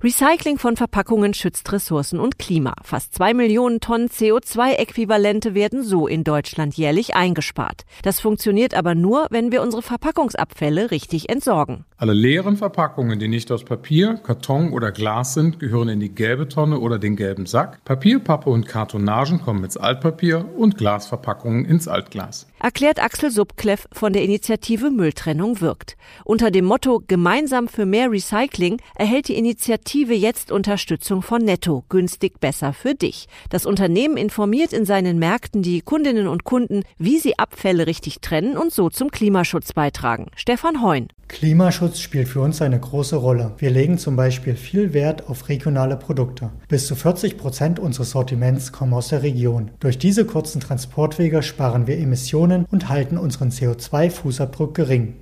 Recycling von Verpackungen schützt Ressourcen und Klima. Fast zwei Millionen Tonnen CO2-Äquivalente werden so in Deutschland jährlich eingespart. Das funktioniert aber nur, wenn wir unsere Verpackungsabfälle richtig entsorgen. Alle leeren Verpackungen, die nicht aus Papier, Karton oder Glas sind, gehören in die gelbe Tonne oder den gelben Sack. Papier, Pappe und Kartonagen kommen ins Altpapier und Glasverpackungen ins Altglas. Erklärt Axel Subkleff von der Initiative Mülltrennung wirkt. Unter dem Motto Gemeinsam für mehr Recycling erhält die Initiative jetzt Unterstützung von Netto, günstig besser für dich. Das Unternehmen informiert in seinen Märkten die Kundinnen und Kunden, wie sie Abfälle richtig trennen und so zum Klimaschutz beitragen. Stefan Heun. Klimaschutz spielt für uns eine große Rolle. Wir legen zum Beispiel viel Wert auf regionale Produkte. Bis zu 40 Prozent unseres Sortiments kommen aus der Region. Durch diese kurzen Transportwege sparen wir Emissionen und halten unseren CO2-Fußabdruck gering.